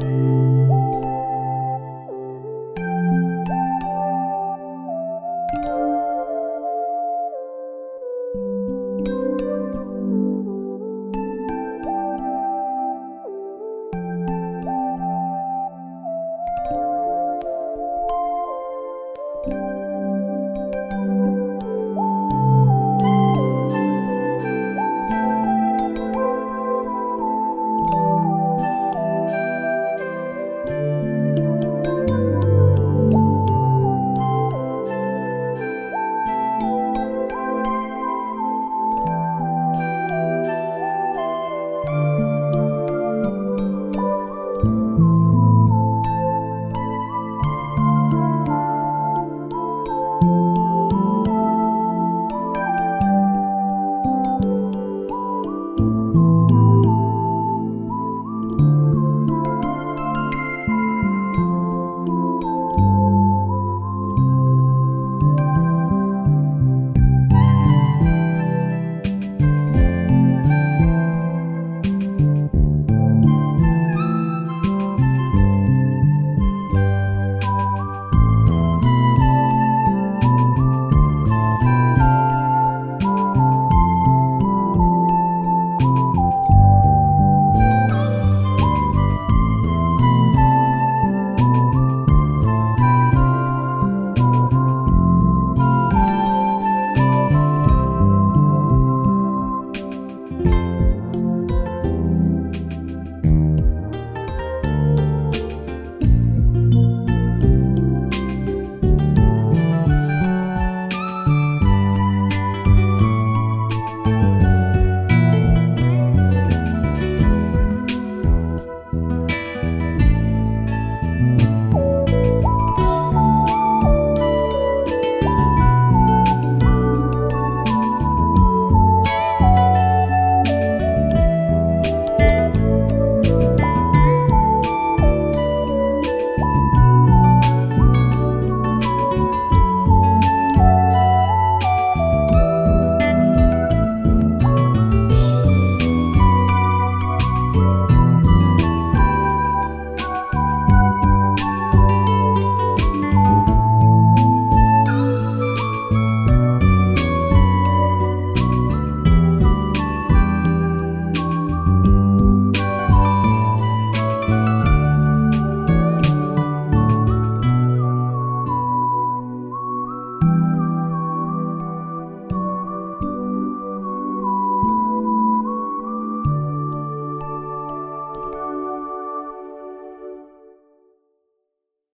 you